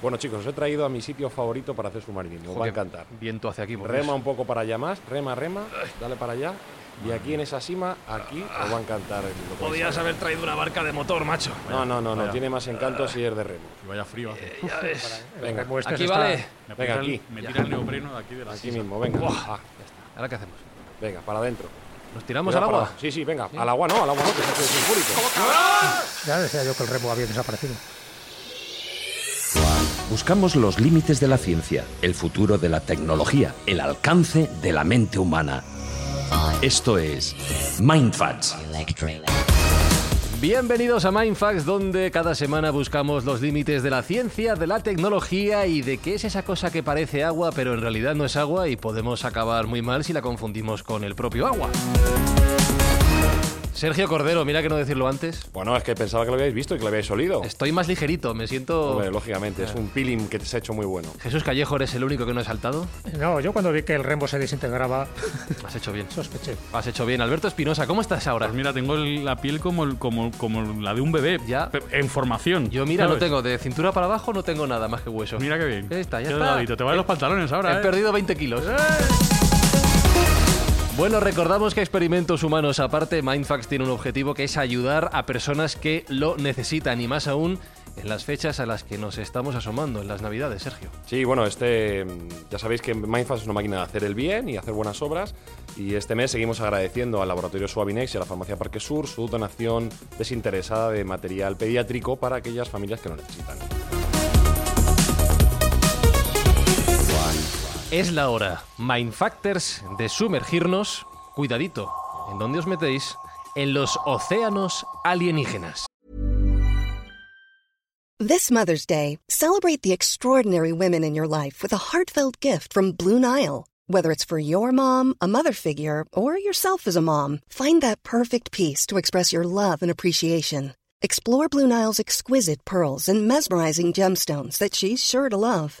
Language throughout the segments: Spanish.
Bueno, chicos, os he traído a mi sitio favorito para hacer submarinismo. Os va a encantar. Viento hacia aquí. por Rema un poco para allá más, rema, rema, dale para allá. Y aquí en esa cima, aquí os va a encantar. el- Podías haber traído una barca de motor, macho. No, no, no, no, Vaya. tiene más encanto si es de remo. Y vaya frío hace. Ya ves. Venga, Este Aquí está- vale. Me Venga, el- aquí. Me tira el neopreno de aquí de la aquí sisa. mismo, venga. Ah, ¿Ahora qué hacemos? venga, para adentro. ¿Nos tiramos al para- agua? Sí, sí, venga. Al agua no, al agua no, que se hace sulfúrico. Ya decía yo que el remo había desaparecido. Buscamos los límites de la ciencia, el futuro de la tecnología, el alcance de la mente humana. Esto es Mindfacts. Bienvenidos a Mindfax, donde cada semana buscamos los límites de la ciencia, de la tecnología y de qué es esa cosa que parece agua, pero en realidad no es agua y podemos acabar muy mal si la confundimos con el propio agua. Sergio Cordero, mira que no decirlo antes. Bueno, es que pensaba que lo habíais visto y que lo habíais olido. Estoy más ligerito, me siento... Hombre, lógicamente, es un peeling que se ha hecho muy bueno. Jesús Callejo, ¿eres el único que no he saltado? No, yo cuando vi que el remo se desintegraba, Has hecho bien. sospeché. Has hecho bien. Alberto Espinosa, ¿cómo estás ahora? Pues mira, tengo el- la piel como, el- como, como la de un bebé. Ya. Pe- En formación. Yo mira, no ¿sabes? tengo de cintura para abajo, no tengo nada más que huesos. Mira qué bien. Ya está, ya Qué está. Te van los pantalones ahora, He ¿eh? perdido 20 kilos. Bueno, recordamos que experimentos humanos aparte, Mindfax tiene un objetivo que es ayudar a personas que lo necesitan y más aún en las fechas a las que nos estamos asomando, en las Navidades, Sergio. Sí, bueno, este ya sabéis que Mindfast es una máquina de hacer el bien y hacer buenas obras y este mes seguimos agradeciendo al laboratorio Suavinex y a la farmacia Parque Sur su donación desinteresada de material pediátrico para aquellas familias que lo necesitan. Es la hora, Mindfactors, de sumergirnos, cuidadito, ¿en dónde os metéis? En los océanos alienígenas. This Mother's Day, celebrate the extraordinary women in your life with a heartfelt gift from Blue Nile. Whether it's for your mom, a mother figure, or yourself as a mom, find that perfect piece to express your love and appreciation. Explore Blue Nile's exquisite pearls and mesmerizing gemstones that she's sure to love.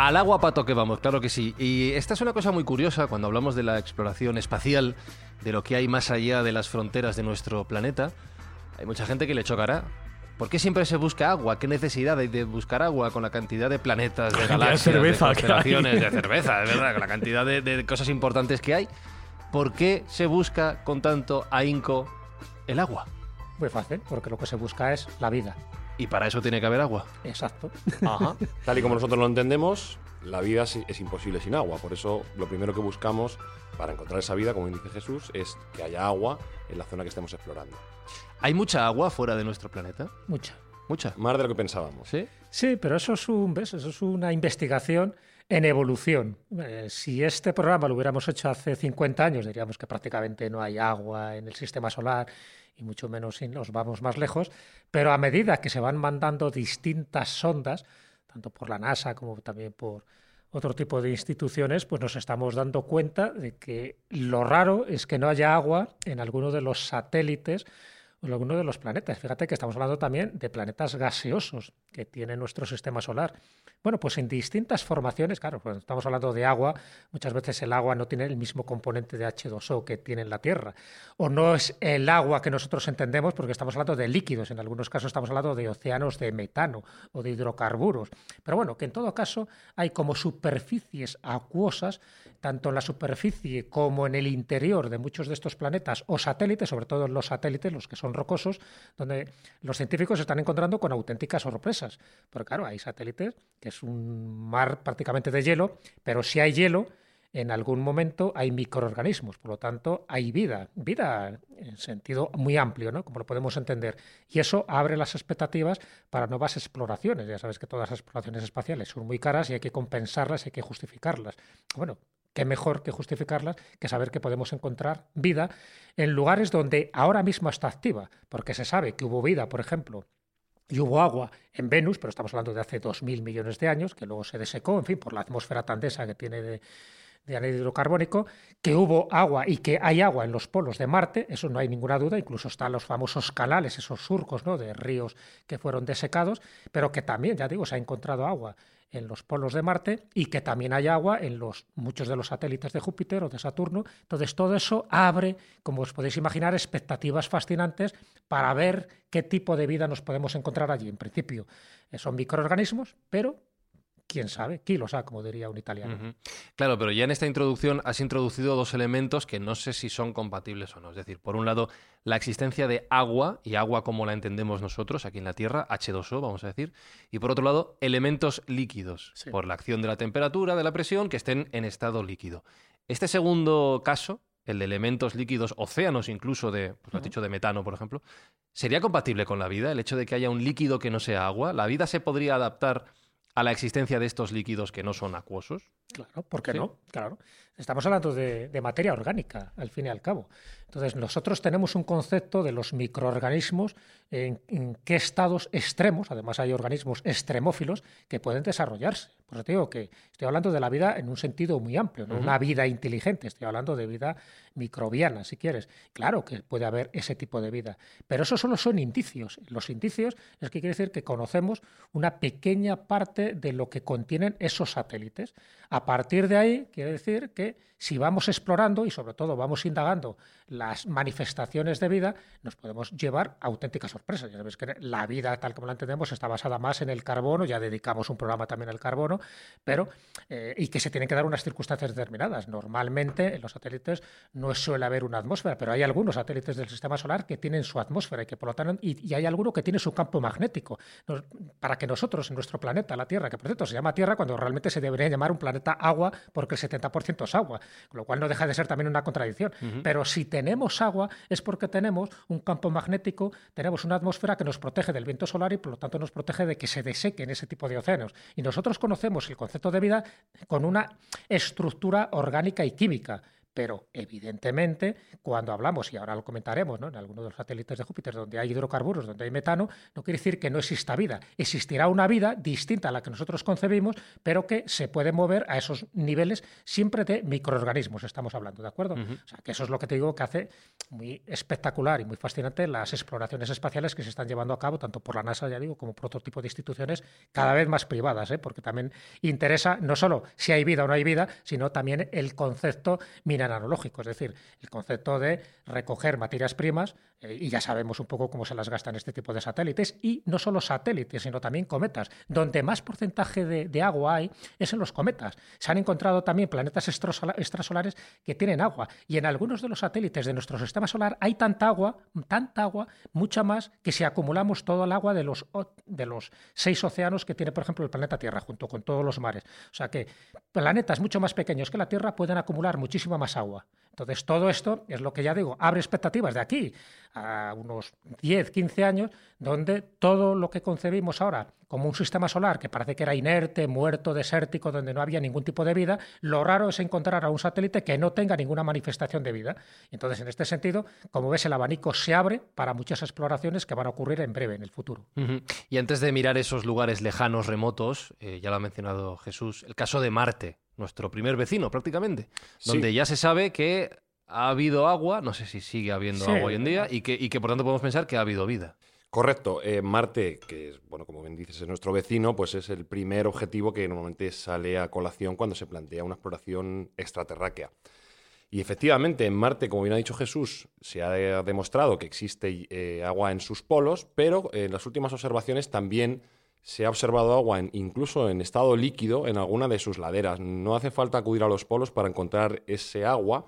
Al agua pato que vamos, claro que sí. Y esta es una cosa muy curiosa cuando hablamos de la exploración espacial, de lo que hay más allá de las fronteras de nuestro planeta. Hay mucha gente que le chocará. ¿Por qué siempre se busca agua? ¿Qué necesidad hay de buscar agua con la cantidad de planetas, de de galaxias, de, cerveza constelaciones, de cerveza, de verdad, con la cantidad de, de cosas importantes que hay? ¿Por qué se busca con tanto ahínco el agua? Muy fácil, porque lo que se busca es la vida. Y para eso tiene que haber agua. Exacto. Ajá. Tal y como nosotros lo entendemos, la vida es, es imposible sin agua. Por eso lo primero que buscamos para encontrar esa vida, como dice Jesús, es que haya agua en la zona que estemos explorando. ¿Hay mucha agua fuera de nuestro planeta? Mucha. Mucha. Más de lo que pensábamos. ¿Sí? Sí, pero eso es, un, ¿ves? eso es una investigación en evolución. Eh, si este programa lo hubiéramos hecho hace 50 años, diríamos que prácticamente no hay agua en el sistema solar y mucho menos si nos vamos más lejos, pero a medida que se van mandando distintas sondas, tanto por la NASA como también por otro tipo de instituciones, pues nos estamos dando cuenta de que lo raro es que no haya agua en alguno de los satélites en alguno de los planetas. Fíjate que estamos hablando también de planetas gaseosos que tiene nuestro sistema solar. Bueno, pues en distintas formaciones, claro, cuando estamos hablando de agua, muchas veces el agua no tiene el mismo componente de H2O que tiene en la Tierra, o no es el agua que nosotros entendemos porque estamos hablando de líquidos, en algunos casos estamos hablando de océanos de metano o de hidrocarburos, pero bueno, que en todo caso hay como superficies acuosas, tanto en la superficie como en el interior de muchos de estos planetas o satélites, sobre todo los satélites, los que son rocosos, donde los científicos se están encontrando con auténticas sorpresas. Porque claro, hay satélites que es un mar prácticamente de hielo, pero si hay hielo, en algún momento hay microorganismos, por lo tanto hay vida, vida en sentido muy amplio, ¿no? como lo podemos entender. Y eso abre las expectativas para nuevas exploraciones. Ya sabes que todas las exploraciones espaciales son muy caras y hay que compensarlas, hay que justificarlas. Bueno, qué mejor que justificarlas que saber que podemos encontrar vida en lugares donde ahora mismo está activa, porque se sabe que hubo vida, por ejemplo, y hubo agua en Venus, pero estamos hablando de hace 2.000 millones de años, que luego se desecó, en fin, por la atmósfera tan densa que tiene de, de anhídrido carbónico, que hubo agua y que hay agua en los polos de Marte, eso no hay ninguna duda, incluso están los famosos canales, esos surcos ¿no? de ríos que fueron desecados, pero que también, ya digo, se ha encontrado agua en los polos de Marte y que también hay agua en los, muchos de los satélites de Júpiter o de Saturno. Entonces, todo eso abre, como os podéis imaginar, expectativas fascinantes para ver qué tipo de vida nos podemos encontrar allí. En principio, eh, son microorganismos, pero quién sabe, lo sabe, como diría un italiano. Claro, pero ya en esta introducción has introducido dos elementos que no sé si son compatibles o no. Es decir, por un lado, la existencia de agua, y agua como la entendemos nosotros aquí en la Tierra, H2O, vamos a decir, y por otro lado, elementos líquidos, por la acción de la temperatura, de la presión, que estén en estado líquido. Este segundo caso, el de elementos líquidos, océanos incluso de, pues lo has dicho, de metano, por ejemplo, ¿sería compatible con la vida el hecho de que haya un líquido que no sea agua? ¿La vida se podría adaptar a la existencia de estos líquidos que no son acuosos? Claro, ¿por qué no? Claro. Estamos hablando de, de, materia orgánica, al fin y al cabo. Entonces, nosotros tenemos un concepto de los microorganismos en, qué estados extremos, además hay organismos extremófilos que pueden desarrollarse. Por eso te digo que estoy hablando de la vida en un sentido muy amplio, no una vida inteligente, estoy hablando de vida microbiana, si quieres. Claro que puede haber ese tipo de vida, pero eso solo son indicios. Los indicios es que quiere decir que conocemos una pequeña parte de lo que contienen esos satélites. A partir de ahí, quiere decir que si vamos explorando y sobre todo vamos indagando las manifestaciones de vida, nos podemos llevar auténticas sorpresas. Ya sabes que la vida, tal como la entendemos, está basada más en el carbono, ya dedicamos un programa también al carbono, pero eh, y que se tienen que dar unas circunstancias determinadas. Normalmente en los satélites no suele haber una atmósfera, pero hay algunos satélites del sistema solar que tienen su atmósfera y que por lo tanto y, hay alguno que tiene su campo magnético. para que nosotros en nuestro planeta, la Tierra, que por cierto se llama Tierra cuando realmente se debería llamar un planeta agua porque el 70% es agua, con lo cual no deja de ser también una contradicción. Pero si tenemos agua es porque tenemos un campo magnético, tenemos una atmósfera que nos protege del viento solar y por lo tanto nos protege de que se desequen ese tipo de océanos. Y nosotros conocemos el concepto de vida con una estructura orgánica y química. Pero evidentemente, cuando hablamos, y ahora lo comentaremos, ¿no? en algunos de los satélites de Júpiter donde hay hidrocarburos, donde hay metano, no quiere decir que no exista vida. Existirá una vida distinta a la que nosotros concebimos, pero que se puede mover a esos niveles siempre de microorganismos, estamos hablando, ¿de acuerdo? O sea, que eso es lo que te digo que hace muy espectacular y muy fascinante las exploraciones espaciales que se están llevando a cabo, tanto por la NASA, ya digo, como por otro tipo de instituciones cada vez más privadas, ¿eh? porque también interesa no solo si hay vida o no hay vida, sino también el concepto analógico, es decir, el concepto de recoger materias primas, eh, y ya sabemos un poco cómo se las gastan este tipo de satélites, y no solo satélites, sino también cometas. Donde más porcentaje de, agua hay es en los cometas. Se han encontrado también planetas extrasolares que tienen agua, y en algunos de los satélites de nuestro sistema solar hay tanta agua, tanta agua, mucha más, que si acumulamos todo el agua de los, de los seis océanos que tiene, por ejemplo, el planeta Tierra, junto con todos los mares. O sea que planetas mucho más pequeños que la Tierra pueden acumular muchísima más agua. Entonces, todo esto es lo que ya digo, abre expectativas de aquí a unos 10, 15 años, donde todo lo que concebimos ahora como un sistema solar que parece que era inerte, muerto, desértico, donde no había ningún tipo de vida, lo raro es encontrar a un satélite que no tenga ninguna manifestación de vida. Entonces, en este sentido, como ves, el abanico se abre para muchas exploraciones que van a ocurrir en breve, en el futuro. Y antes de mirar esos lugares lejanos, remotos, eh, ya lo ha mencionado Jesús, el caso de Marte nuestro primer vecino prácticamente, donde ya se sabe que ha habido agua, no sé si sigue habiendo Sí. agua hoy en día, y que, y que por tanto podemos pensar que ha habido vida. Correcto. Eh, Marte, que es, bueno, como bien dices, es nuestro vecino, pues es el primer objetivo que normalmente sale a colación cuando se plantea una exploración extraterráquea. Y efectivamente, en Marte, como bien ha dicho Jesús, se ha demostrado que existe eh, agua en sus polos, pero en las últimas observaciones también se ha observado agua incluso en estado líquido en alguna de sus laderas. No hace falta acudir a los polos para encontrar ese agua,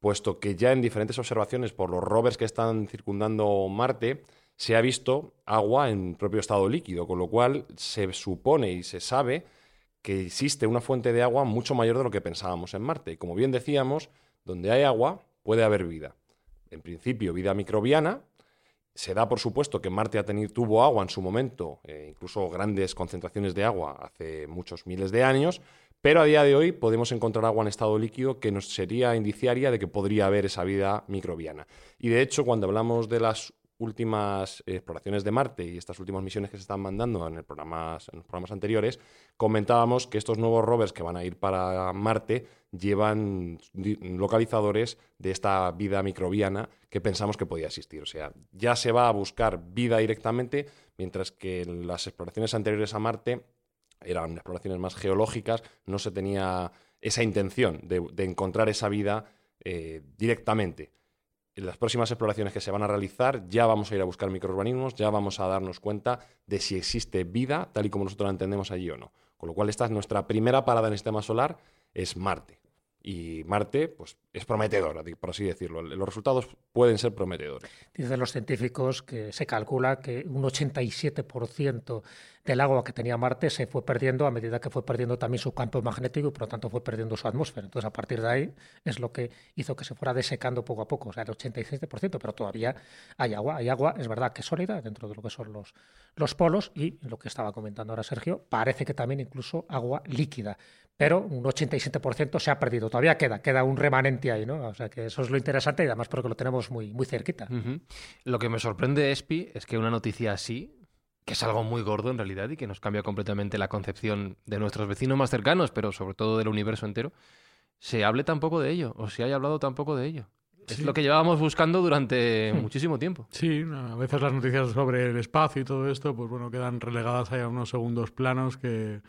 puesto que ya en diferentes observaciones por los rovers que están circundando Marte se ha visto agua en propio estado líquido, con lo cual se supone y se sabe que existe una fuente de agua mucho mayor de lo que pensábamos en Marte. Y como bien decíamos, donde hay agua puede haber vida. En principio, vida microbiana. Se da por supuesto que Marte ha tenido, tuvo agua en su momento, eh, incluso grandes concentraciones de agua hace muchos miles de años, pero a día de hoy podemos encontrar agua en estado líquido que nos sería indiciaria de que podría haber esa vida microbiana. Y de hecho, cuando hablamos de las últimas exploraciones de Marte y estas últimas misiones que se están mandando en, los programas anteriores, comentábamos que estos nuevos rovers que van a ir para Marte llevan localizadores de esta vida microbiana que pensamos que podía existir. O sea, ya se va a buscar vida directamente, mientras que en las exploraciones anteriores a Marte eran exploraciones más geológicas, no se tenía esa intención de, de encontrar esa vida eh, directamente. En las próximas exploraciones que se van a realizar ya vamos a ir a buscar microorganismos, ya vamos a darnos cuenta de si existe vida tal y como nosotros la entendemos allí o no. Con lo cual esta es nuestra primera parada en el sistema solar, es Marte. Y Marte, pues, es prometedor, por así decirlo. Los resultados pueden ser prometedores. Dicen los científicos que se calcula que un 87% del agua que tenía Marte se fue perdiendo a medida que fue perdiendo también su campo magnético y por lo tanto fue perdiendo su atmósfera. Entonces a partir de ahí es lo que hizo que se fuera desecando poco a poco, o sea, el 87%, pero todavía hay agua. Hay agua, es verdad que es sólida dentro de lo que son los, los polos y lo que estaba comentando ahora Sergio, parece que también incluso agua líquida. Pero un 87% se ha perdido. Todavía queda, queda un remanente ahí, ¿no? O sea que eso es lo interesante y además porque lo tenemos muy, muy cerquita. Lo que me sorprende, Espi, es que una noticia así, que es algo muy gordo en realidad y que nos cambia completamente la concepción de nuestros vecinos más cercanos, pero sobre todo del universo entero, se hable tampoco de ello, o se haya hablado tampoco de ello. Es Sí. lo que llevábamos buscando durante muchísimo tiempo. Sí, a veces las noticias sobre el espacio y todo esto, pues bueno, quedan relegadas ahí a unos segundos planos que,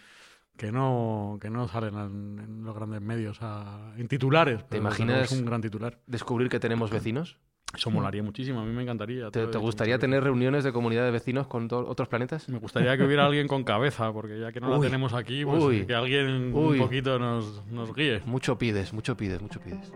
que no, que no salen en, en los grandes medios a- en titulares. pero luego imaginas- un gran titular. Descubrir que tenemos vecinos. Eso molaría muchísimo, a mí me encantaría. ¿Te, te gustaría tener reuniones de comunidad de vecinos con otros planetas? Me gustaría que hubiera alguien con cabeza, porque ya que no Uy, la tenemos aquí, pues uy, que alguien uy. un poquito nos, nos guíe. Mucho pides, mucho pides, mucho pides.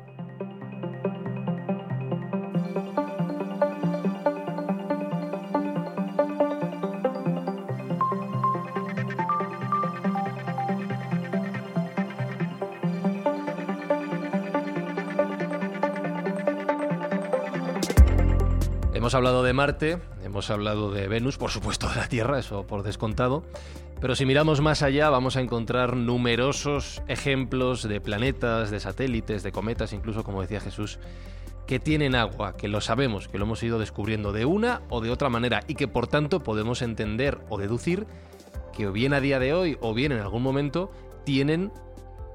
Hemos hablado de Marte, hemos hablado de Venus, por supuesto de la Tierra, eso por descontado. Pero si miramos más allá, vamos a encontrar numerosos ejemplos de planetas, de satélites, de cometas, incluso como decía Jesús, que tienen agua, que lo sabemos, que lo hemos ido descubriendo de una o de otra manera y que por tanto podemos entender o deducir que o bien a día de hoy o bien en algún momento tienen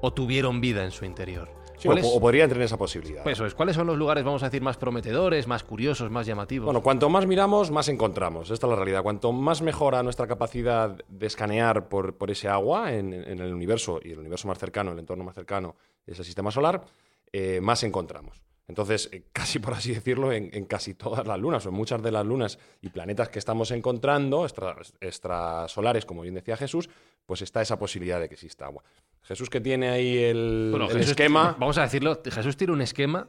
o tuvieron vida en su interior. Sí, o, ¿Cuáles- o podría tener esa posibilidad. pues eso es, ¿cuáles son los lugares, vamos a decir, más prometedores, más curiosos, más llamativos? Bueno, cuanto más miramos, más encontramos. Esta es la realidad. Cuanto más mejora nuestra capacidad de escanear por, por ese agua en, en el universo y el universo más cercano, el entorno más cercano es el sistema solar, eh, más encontramos. Entonces, eh, casi por así decirlo, en, en casi todas las lunas o en muchas de las lunas y planetas que estamos encontrando, extra- extrasolares, como bien decía Jesús, pues está esa posibilidad de que exista agua. Jesús que tiene ahí el, Bueno, el Jesús- esquema. Vamos a decirlo, Jesús tiene un esquema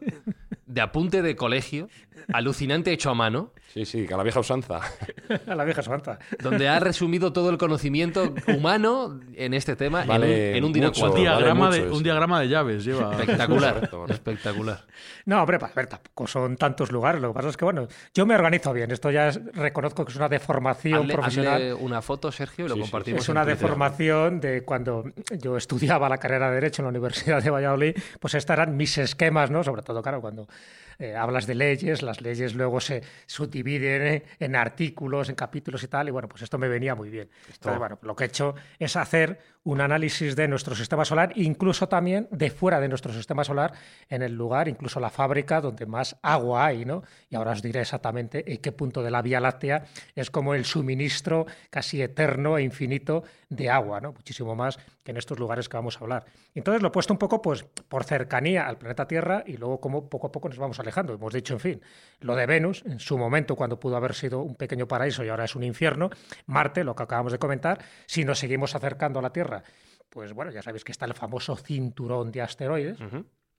de apunte de colegio, alucinante hecho a mano, Sí, sí, que a la vieja usanza. A la vieja santa. donde ha resumido todo el conocimiento humano en este tema en Vale un- en un, mucho. Un Vale diagrama, mucho de, un diagrama de llaves lleva. Espectacular, Correcto, espectacular. No, hombre, a ver, tampoco son tantos lugares. Lo que pasa es que, bueno, yo me organizo bien. Esto ya es- reconozco que es una deformación Hazle, profesional. hazle una foto, Sergio, y lo Sí, sí, compartimos. Es en una Twitter. deformación de cuando yo estudiaba la carrera de Derecho en la Universidad de Valladolid, pues estos eran mis esquemas, ¿no? Sobre todo, claro, cuando eh, hablas de leyes, las leyes luego se subdividen en artículos, en capítulos y tal, y bueno, pues esto me venía muy bien. Entonces, bueno, lo que he hecho es hacer un análisis de nuestro sistema solar, incluso también de fuera de nuestro sistema solar, en el lugar, incluso la fábrica donde más agua hay, ¿no? Y ahora os diré exactamente en qué punto de la Vía Láctea es como el suministro casi eterno e infinito de agua, ¿no? Muchísimo más que en estos lugares que vamos a hablar. Entonces lo he puesto un poco pues por cercanía al planeta Tierra y luego como poco a poco nos vamos alejando. Hemos dicho, en fin, lo de Venus, en su momento cuando pudo haber sido un pequeño paraíso y ahora es un infierno, Marte, lo que acabamos de comentar, si nos seguimos acercando a la Tierra pues bueno, ya sabéis que está el famoso cinturón de asteroides.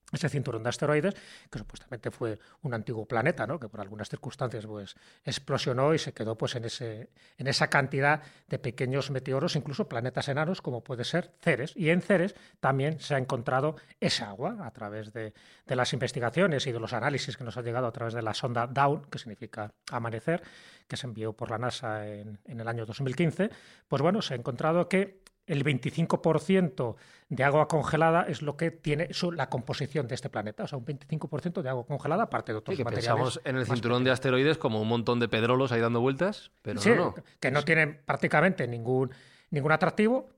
Ese cinturón de asteroides, que supuestamente fue un antiguo planeta, ¿no? que por algunas circunstancias pues, explosionó y se quedó pues, en, ese, en esa cantidad de pequeños meteoros, incluso planetas enanos, como puede ser Ceres. Y en Ceres también se ha encontrado esa agua a través de, de las investigaciones y de los análisis que nos han llegado a través de la sonda Dawn, que significa amanecer, que se envió por la NASA en, en el año 2015. Pues bueno, se ha encontrado que el 25% de agua congelada es lo que tiene la composición de este planeta. O sea, un 25% de agua congelada, aparte de otros sí, que materiales. Pensamos en el cinturón de asteroides como un montón de pedrolos ahí dando vueltas, pero sí, no, que no tienen prácticamente ningún, ningún atractivo.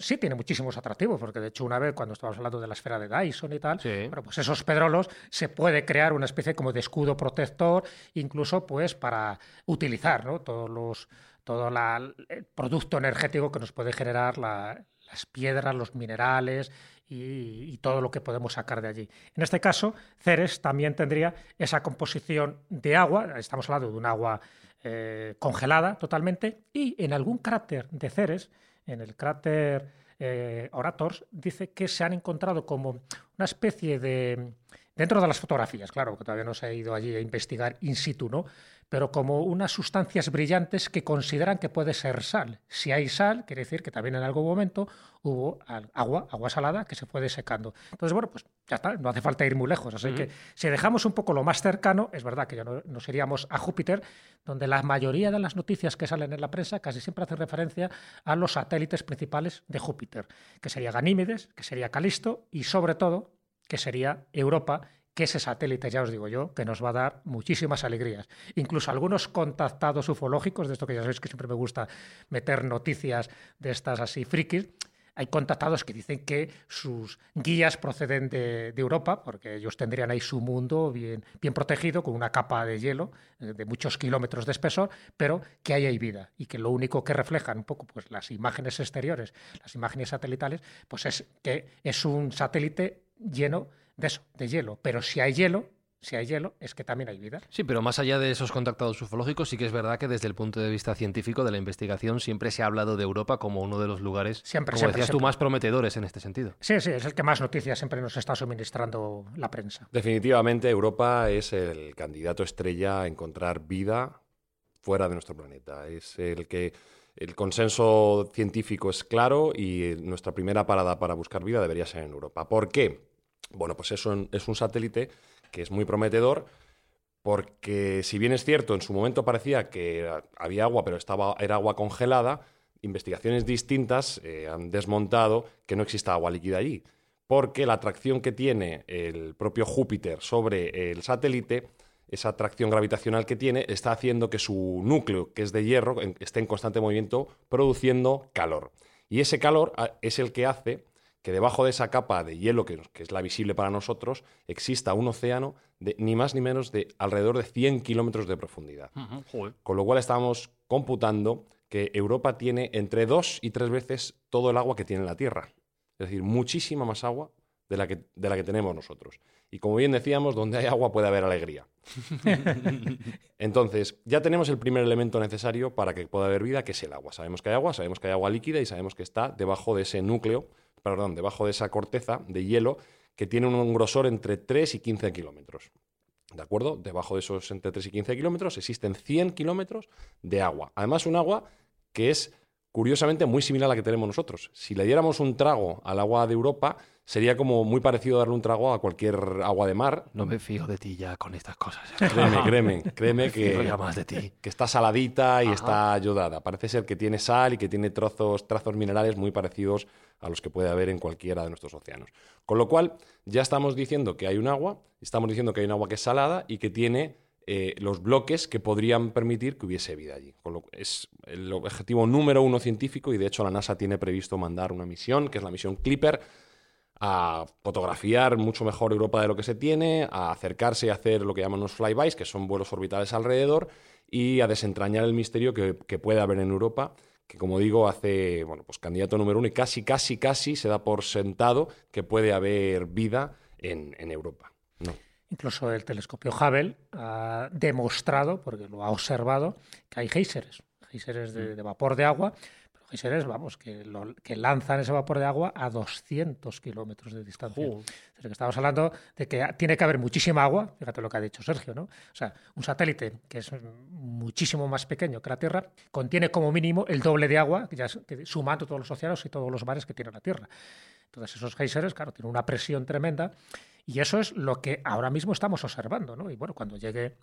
sí tiene muchísimos atractivos, porque de hecho una vez cuando estábamos hablando de la esfera de Dyson y tal, sí. bueno, pues esos pedrolos se puede crear una especie como de escudo protector, incluso pues para utilizar ¿no? todos los todo el producto energético que nos puede generar la, las piedras, los minerales y, y, todo lo que podemos sacar de allí. En este caso, Ceres también tendría esa composición de agua, estamos hablando de un agua eh, congelada totalmente, y en algún cráter de Ceres, en el cráter eh, Orators, dice que se han encontrado como una especie de... Dentro de las fotografías, claro, que todavía no se ha ido allí a investigar in situ, ¿no? pero como unas sustancias brillantes que consideran que puede ser sal. Si hay sal, quiere decir que también en algún momento hubo agua, agua salada, que se fue desecando. Entonces, bueno, pues ya está, no hace falta ir muy lejos. Así que si dejamos un poco lo más cercano, es verdad que ya no, nos iríamos a Júpiter, donde la mayoría de las noticias que salen en la prensa casi siempre hacen referencia a los satélites principales de Júpiter, que sería Ganímedes, que sería Calisto y sobre todo que sería Europa que ese satélite, ya os digo yo, que nos va a dar muchísimas alegrías. Incluso algunos contactados ufológicos, de esto que ya sabéis que siempre me gusta meter noticias de estas así frikis, hay contactados que dicen que sus guías proceden de, Europa, porque ellos tendrían ahí su mundo bien, bien protegido, con una capa de hielo eh, de muchos kilómetros de espesor, pero que ahí hay vida y que lo único que reflejan un poco pues, las imágenes exteriores, las imágenes satelitales, pues es que es un satélite lleno de eso, de hielo. Pero si hay hielo, si hay hielo, es que también hay vida. Sí, pero más allá de esos contactados ufológicos, sí que es verdad que desde el punto de vista científico de la investigación siempre se ha hablado de Europa como uno de los lugares, siempre, como siempre, decías siempre. tú, más prometedores en este sentido. Sí, sí, es el que más noticias siempre nos está suministrando la prensa. Definitivamente Europa es el candidato estrella a encontrar vida fuera de nuestro planeta. Es el que el consenso científico es claro y nuestra primera parada para buscar vida debería ser en Europa. ¿Por qué? Bueno, pues eso es un satélite que es muy prometedor porque si bien es cierto, en su momento parecía que había agua, pero estaba, era agua congelada, investigaciones distintas eh, han desmontado que no exista agua líquida allí, porque la atracción que tiene el propio Júpiter sobre el satélite, esa atracción gravitacional que tiene, está haciendo que su núcleo, que es de hierro, esté en constante movimiento, produciendo calor. Y ese calor es el que hace que debajo de esa capa de hielo, que, que, es la visible para nosotros, exista un océano de ni más ni menos de alrededor de 100 kilómetros de profundidad. Uh -huh. Con lo cual estamos computando que Europa tiene entre dos y tres veces todo el agua que tiene la Tierra. Es decir, muchísima más agua de la que, de la que tenemos nosotros. Y como bien decíamos, donde hay agua puede haber alegría. Entonces, ya tenemos el primer elemento necesario para que pueda haber vida, que es el agua. Sabemos que hay agua, sabemos que hay agua líquida y sabemos que está debajo de ese núcleo perdón, debajo de esa corteza de hielo que tiene un grosor entre 3 y 15 kilómetros. ¿De acuerdo? Debajo de esos entre 3 y 15 kilómetros existen 100 kilómetros de agua. Además, un agua que es curiosamente muy similar a la que tenemos nosotros. Si le diéramos un trago al agua de Europa, sería como muy parecido a darle un trago a cualquier agua de mar. No me fío de ti ya con estas cosas. Créeme, créeme, créeme que, ya más de ti. que está saladita y está ayudada. Parece ser que tiene sal y que tiene trozos, trazos minerales muy parecidos a los que puede haber en cualquiera de nuestros océanos. Con lo cual, ya estamos diciendo que hay un agua, estamos diciendo que hay un agua que es salada y que tiene eh, los bloques que podrían permitir que hubiese vida allí. Es el objetivo número uno científico y de hecho la NASA tiene previsto mandar una misión, que es la misión Clipper, a fotografiar mucho mejor Europa de lo que se tiene, a acercarse y hacer lo que llaman los flybys, que son vuelos orbitales alrededor, y a desentrañar el misterio que puede haber en Europa, que como digo, hace, bueno, pues candidato número uno y casi, casi, casi se da por sentado que puede haber vida en, en Europa. No. Incluso el telescopio Hubble ha demostrado, porque lo ha observado, que hay géiseres, géiseres de, de vapor de agua, géiseres, vamos, que, lo- que lanzan ese vapor de agua a 200 kilómetros de distancia. Es decir, que estamos hablando de que tiene que haber muchísima agua, fíjate lo que ha dicho Sergio, ¿no? O sea, un satélite que es muchísimo más pequeño que la Tierra contiene como mínimo el doble de agua, ya es- sumando todos los océanos y todos los mares que tiene la Tierra. Entonces, esos géiseres, claro, tienen una presión tremenda y eso es lo que ahora mismo estamos observando, ¿no? Y bueno, cuando llegue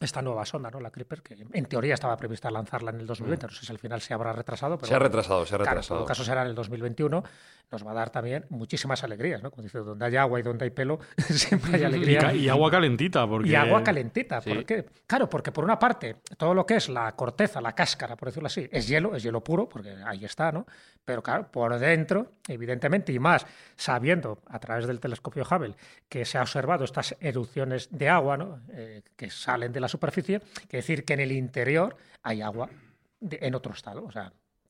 esta nueva sonda, ¿no? La Clipper, que en teoría estaba prevista lanzarla en el 2020, no sé si al final se habrá retrasado, pero Se ha retrasado, se ha claro, en retrasado. todo caso será en el 2021, nos va a dar también muchísimas alegrías, ¿no? Como dice, donde hay agua y donde hay pelo, siempre hay alegría. y agua calentita, porque... Y agua calentita. Sí. ¿Por qué? Claro, porque por una parte, todo lo que es la corteza, la cáscara, por decirlo así, es hielo, es hielo puro, porque ahí está, ¿no? Pero claro, por dentro, evidentemente, y más sabiendo a través del telescopio Hubble que se ha observado estas erupciones de agua, ¿no? Eh, que salen de la superficie, que decir que en el interior hay agua de- en otro estado,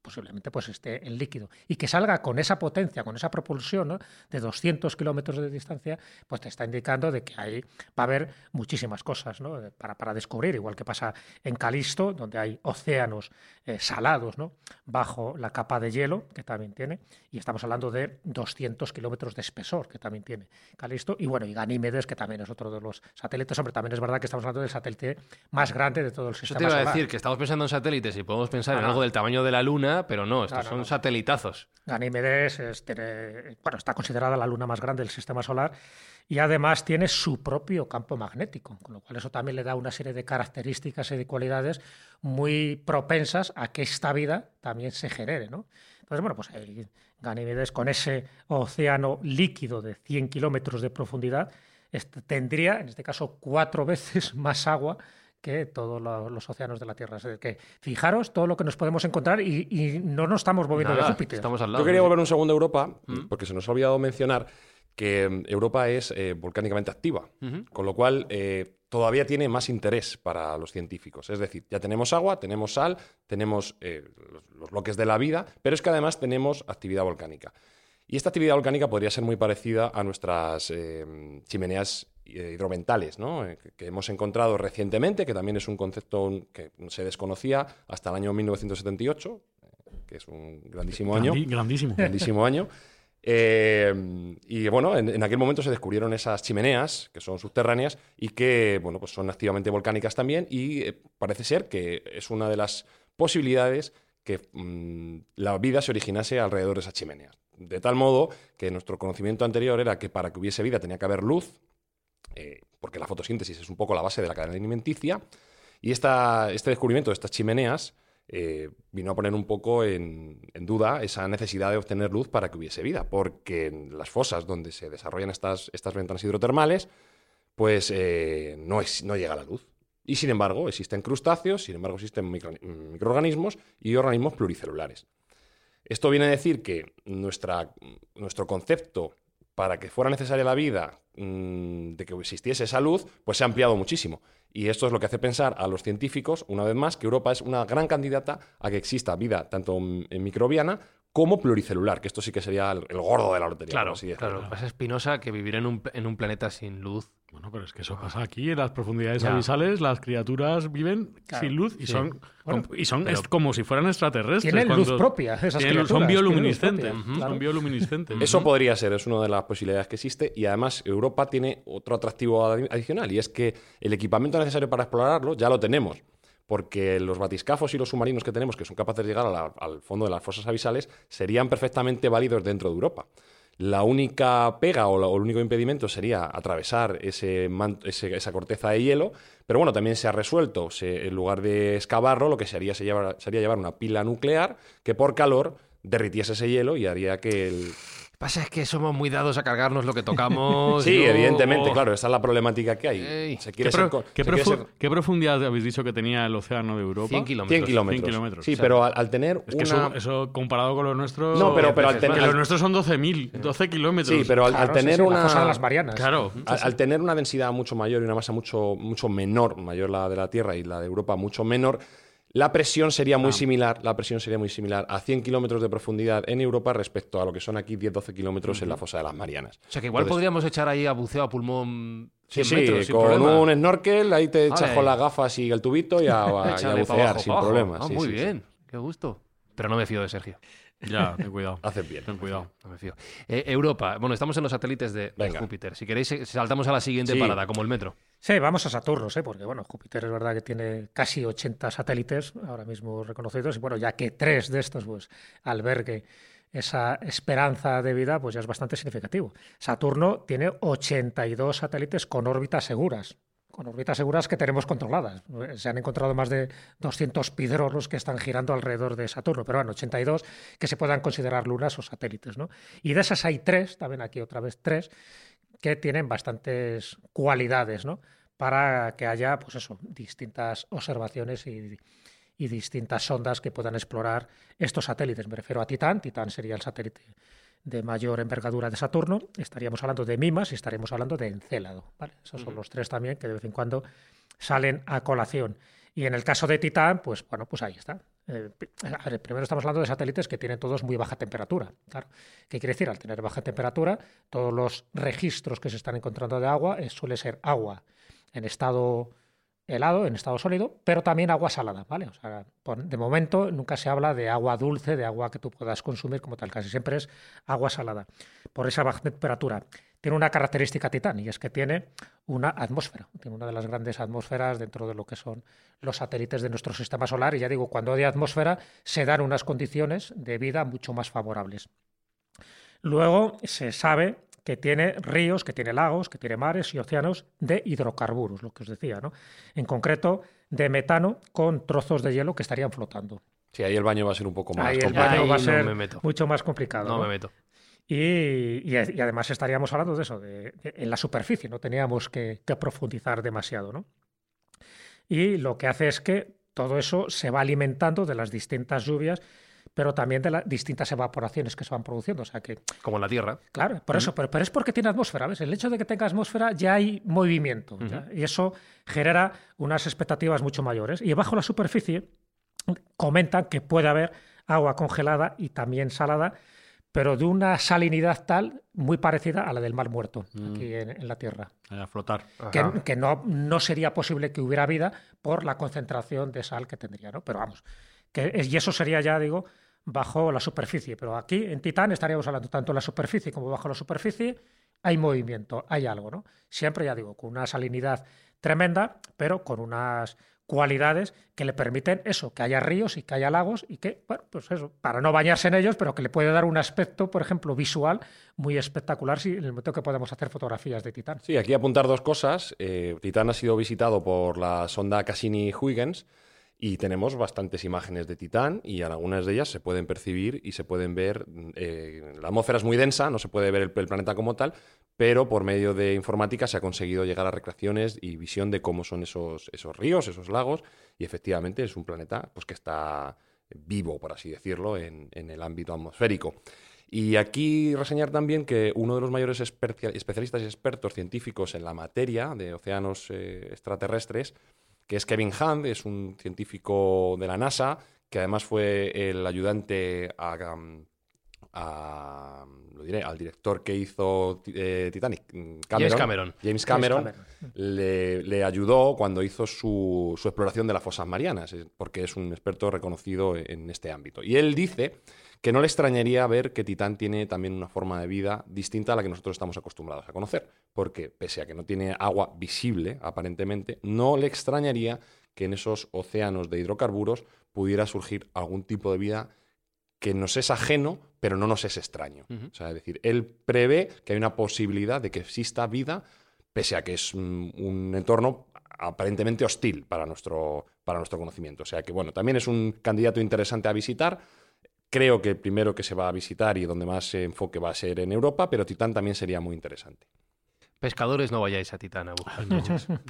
posiblemente pues esté en líquido y que salga con esa potencia, con esa propulsión ¿no? de 200 kilómetros de distancia, pues te está indicando de que ahí va a haber muchísimas cosas ¿no? De- para, para descubrir, igual que pasa en Calisto, donde hay océanos eh, salados ¿no? bajo la capa de hielo que también tiene, y estamos hablando de 200 kilómetros de espesor que también tiene Calisto, y bueno, y Ganímedes, que también es otro de los satélites, hombre, también es verdad que estamos hablando del satélite más grande de todo el Eso sistema te iba a decir que estamos pensando en satélites y podemos pensar en algo del tamaño de la Luna, pero no, estos no, son no. satelitazos. Ganímedes es- tiene- bueno, está considerada la luna más grande del sistema solar y además tiene su propio campo magnético, con lo cual eso también le da una serie de características y de cualidades muy propensas a que esta vida también se genere. ¿no? Entonces, bueno, pues ahí Ganímedes con ese océano líquido de 100 kilómetros de profundidad este, tendría, en este caso, cuatro veces más agua que todos lo- los océanos de la Tierra. Es decir, que fijaros todo lo que nos podemos encontrar y, y no nos estamos moviendo de Júpiter. estamos al lado. Yo quería volver un segundo a Europa, Mm. porque se nos ha olvidado mencionar que mm, Europa es eh, volcánicamente activa, con lo cual eh, todavía tiene más interés para los científicos. Es decir, ya tenemos agua, tenemos sal, tenemos eh, los, los bloques de la vida, pero es que además tenemos actividad volcánica. Y esta actividad volcánica podría ser muy parecida a nuestras eh, chimeneas hidromentales, ¿no? Eh, que, hemos encontrado recientemente, que también es un concepto que se desconocía hasta el año 1978, eh, que es un grandísimo año grandísimo. grandísimo año. Eh, y bueno, en, en aquel momento se descubrieron esas chimeneas que son subterráneas y que bueno, pues son activamente volcánicas también. Y eh, parece ser que es una de las posibilidades que mm, la vida se originase alrededor de esas chimeneas. De tal modo que nuestro conocimiento anterior era que para que hubiese vida tenía que haber luz, eh, porque la fotosíntesis es un poco la base de la cadena alimenticia. Y esta, este descubrimiento de estas chimeneas eh, vino a poner un poco en, duda esa necesidad de obtener luz para que hubiese vida, porque en las fosas donde se desarrollan estas, estas ventanas hidrotermales, pues eh, no, es- no llega la luz. Y sin embargo, existen crustáceos, sin embargo, existen micro- microorganismos y organismos pluricelulares. Esto viene a decir que nuestra, nuestro concepto para que fuera necesaria la vida, mm, de que existiese esa luz, pues se ha ampliado muchísimo. Y esto es lo que hace pensar a los científicos, una vez más, que Europa es una gran candidata a que exista vida tanto microbiana como pluricelular, que esto sí que sería el, el gordo de la lotería. Claro, así claro. Pasa Espinosa que vivir en un, en un planeta sin luz. Bueno, pero es que eso pasa aquí, en las profundidades Ya. abisales, las criaturas viven Claro. sin luz y Sí. son, Bueno, com- y son pero- es como si fueran extraterrestres. Tienen luz propia, esas tienen criaturas, Son bioluminiscentes. claro. Son bioluminiscentes. Eso podría ser, es una de las posibilidades que existe y además Europa tiene otro atractivo adi- adicional y es que el equipamiento necesario para explorarlo ya lo tenemos. Porque los batiscafos y los submarinos que tenemos, que son capaces de llegar al fondo de las fosas abisales, serían perfectamente válidos dentro de Europa. La única pega o, el único impedimento sería atravesar ese esa corteza de hielo, pero bueno, también se ha resuelto. En lugar de excavarlo, lo que se haría sería llevar una pila nuclear que por calor derritiese ese hielo y haría que el... Pasa es que somos muy dados a cargarnos lo que tocamos. Sí, yo- evidentemente, oh. claro, esa es la problemática que hay. Ey. Se ¿Qué, quiere pro- ser co- qué se quiere profu- ser- qué profundidad habéis dicho que tenía el océano de Europa? 100 kilómetros. 100 kilómetros. 100 kilómetros. Sí, O sea, pero al, al tener Es que una... eso, eso comparado con los nuestros. No, pero- pero al tener- los nuestros son 12.000, 12 kilómetros. Sí, pero al, al Claro, sí, tener sí, la una... de las Marianas. Claro. Al, al tener una densidad mucho mayor y una masa mucho, mucho menor, mayor la de la Tierra y la de Europa mucho menor, la presión sería Ah. muy similar, la presión sería muy similar a 100 kilómetros de profundidad en Europa respecto a lo que son aquí 10-12 kilómetros en la fosa de las Marianas. O sea que igual Entonces, podríamos echar ahí a buceo a pulmón 100 Sí, sí, metros sin con problema. un snorkel ahí te echas con las gafas y el tubito y a, a- y a Échale pa' bucear abajo, sin problemas. Ah, Sí, muy sí, sí. bien, qué gusto. Pero no me fío de Sergio. Ya, ten cuidado. Haces bien. Ten cuidado. No me fío. Eh, Europa. Bueno, estamos en los satélites de, Venga. Júpiter. Si queréis, eh, saltamos a la siguiente Sí. parada, como el metro. Sí, vamos a Saturno, ¿sí? porque bueno, Júpiter es verdad que tiene casi 80 satélites ahora mismo reconocidos y bueno, ya que tres de estos pues albergue esa esperanza de vida, pues ya es bastante significativo. Saturno tiene 82 satélites con órbitas seguras, con órbitas seguras que tenemos controladas. Se han encontrado más de 200 pidrolos que están girando alrededor de Saturno, pero bueno, 82 que se puedan considerar lunas o satélites, ¿no? Y de esas hay tres, también aquí otra vez tres, que tienen bastantes cualidades, ¿no? Para que haya, pues eso, distintas observaciones y, y distintas sondas que puedan explorar estos satélites. Me refiero a Titán. Titán sería el satélite de mayor envergadura de Saturno. Estaríamos hablando de Mimas y estaríamos hablando de Encélado. ¿vale? Esos son los tres también que de vez en cuando salen a colación. Y en el caso de Titán, pues bueno, pues ahí está. Eh, ver, primero estamos hablando de satélites que tienen todos muy baja temperatura. Claro. ¿Qué quiere decir? Al tener baja temperatura, todos los registros que se están encontrando de agua eh, suele ser agua en estado helado, en estado sólido, pero también agua salada, ¿vale? O sea, de momento nunca se habla de agua dulce, de agua que tú puedas consumir como tal, casi siempre es agua salada, por esa baja temperatura. Tiene una característica Titán y es que tiene una atmósfera, tiene una de las grandes atmósferas dentro de lo que son los satélites de nuestro sistema solar y ya digo, cuando hay atmósfera se dan unas condiciones de vida mucho más favorables. Luego se sabe que tiene ríos, que tiene lagos, que tiene mares y océanos de hidrocarburos, lo que os decía, ¿no? En concreto, de metano con trozos de hielo que estarían flotando. Sí, ahí el baño va a ser un poco más Ahí el complejo. baño Ahí va a no ser me meto. mucho más complicado. No ¿no? me meto. Y, y- y además estaríamos hablando de eso, de, de- en la superficie, no teníamos que, que profundizar demasiado, ¿no? Y lo que hace es que todo eso se va alimentando de las distintas lluvias, pero también de las distintas evaporaciones que se van produciendo. O sea que, Como la Tierra. claro, por eso, pero, pero es porque tiene atmósfera, ¿ves? El hecho de que tenga atmósfera ya hay movimiento, ya, y eso genera unas expectativas mucho mayores. Y bajo la superficie comentan que puede haber agua congelada y también salada, pero de una salinidad tal muy parecida a la del mar muerto aquí en, en la Tierra. A flotar. Que, que no, no sería posible que hubiera vida por la concentración de sal que tendría, ¿no? Pero vamos, que es- y eso sería ya, digo, bajo la superficie. Pero aquí en Titán estaríamos hablando tanto en la superficie como bajo la superficie, hay movimiento, hay algo, ¿no? Siempre, ya digo, con una salinidad tremenda, pero con unas cualidades que le permiten eso, que haya ríos y que haya lagos y que, bueno, pues eso, para no bañarse en ellos, pero que le puede dar un aspecto, por ejemplo, visual muy espectacular si en el momento que podemos hacer fotografías de Titán. Sí, aquí apuntar dos cosas. Eh, Titán ha sido visitado por la sonda Cassini-Huygens y tenemos bastantes imágenes de Titán y algunas de ellas se pueden percibir y se pueden ver. eh, la atmósfera es muy densa, no se puede ver el, planeta como tal, pero por medio de informática se ha conseguido llegar a recreaciones y visión de cómo son esos, esos ríos, esos lagos y efectivamente es un planeta pues, que está vivo, por así decirlo, en, en el ámbito atmosférico. Y aquí reseñar también que uno de los mayores especia- especialistas y expertos científicos en la materia de océanos eh, extraterrestres, que es Kevin Hunt, es un científico de la NASA, que además fue el ayudante a, um, a- lo diré, al director que hizo eh, Titanic, mm, James Cameron. James Cameron, Cameron. Le, le ayudó cuando hizo su, su exploración de las fosas marianas, porque es un experto reconocido en este ámbito. Y él dice que no le extrañaría ver que Titán tiene también una forma de vida distinta a la que nosotros estamos acostumbrados a conocer, porque pese a que no tiene agua visible, aparentemente, no le extrañaría que en esos océanos de hidrocarburos pudiera surgir algún tipo de vida que nos es ajeno, pero no nos es extraño. O sea, es decir, él prevé que hay una posibilidad de que exista vida, pese a que es un, un entorno aparentemente hostil para nuestro, para nuestro conocimiento. O sea que, bueno, también es un candidato interesante a visitar. Creo que el primero que se va a visitar y donde más se enfoque va a ser en Europa, pero Titán también sería muy interesante. Pescadores, no vayáis a Titán a buscar. No,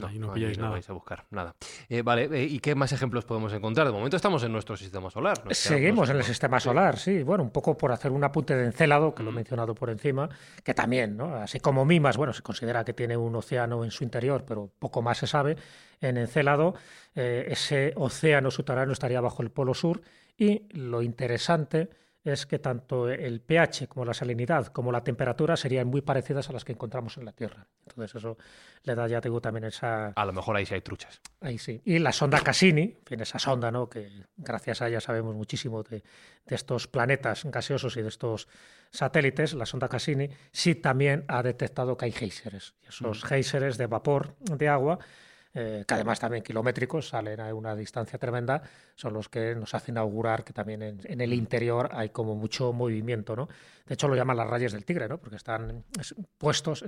Ahí no no, pilláis nada. vais a buscar nada. Eh, vale, eh, ¿y qué más ejemplos podemos encontrar? De momento estamos en nuestro sistema solar. Seguimos en el sistema solar, sí. Bueno, un poco por hacer un apunte de Encélado, que lo he mencionado por encima, que también, ¿no? Así como Mimas, bueno, se considera que tiene un océano en su interior, pero poco más se sabe. En Encélado, eh, ese océano subterráneo estaría bajo el polo sur y lo interesante es que tanto el pH como la salinidad como la temperatura serían muy parecidas a las que encontramos en la Tierra. Entonces eso le da, ya te digo, también esa, A lo mejor ahí sí hay truchas. Ahí sí. Y la sonda Cassini, en fin, esa sonda, ¿no? Que gracias a ella sabemos muchísimo de, de estos planetas gaseosos y de estos satélites, la sonda Cassini sí también ha detectado que hay géiseres. Esos géiseres de vapor de agua, eh, que además también kilométricos, salen a una distancia tremenda, son los que nos hacen augurar que también en, en el interior hay como mucho movimiento, ¿no? De hecho lo llaman las rayas del tigre, ¿no? Porque están es- puestos